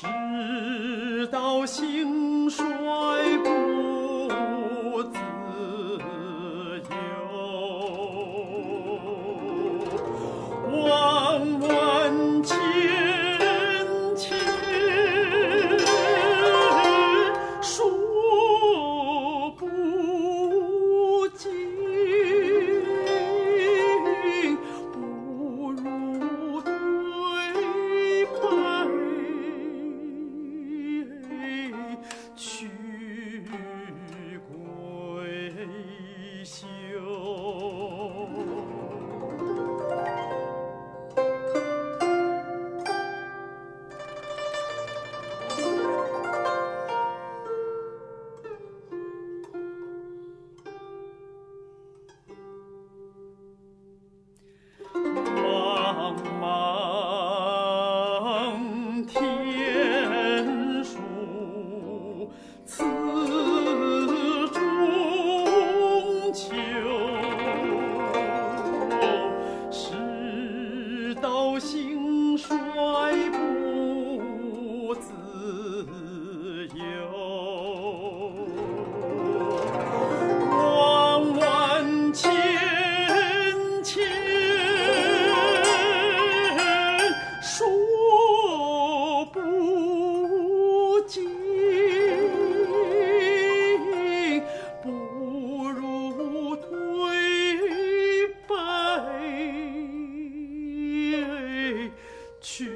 直到兴衰去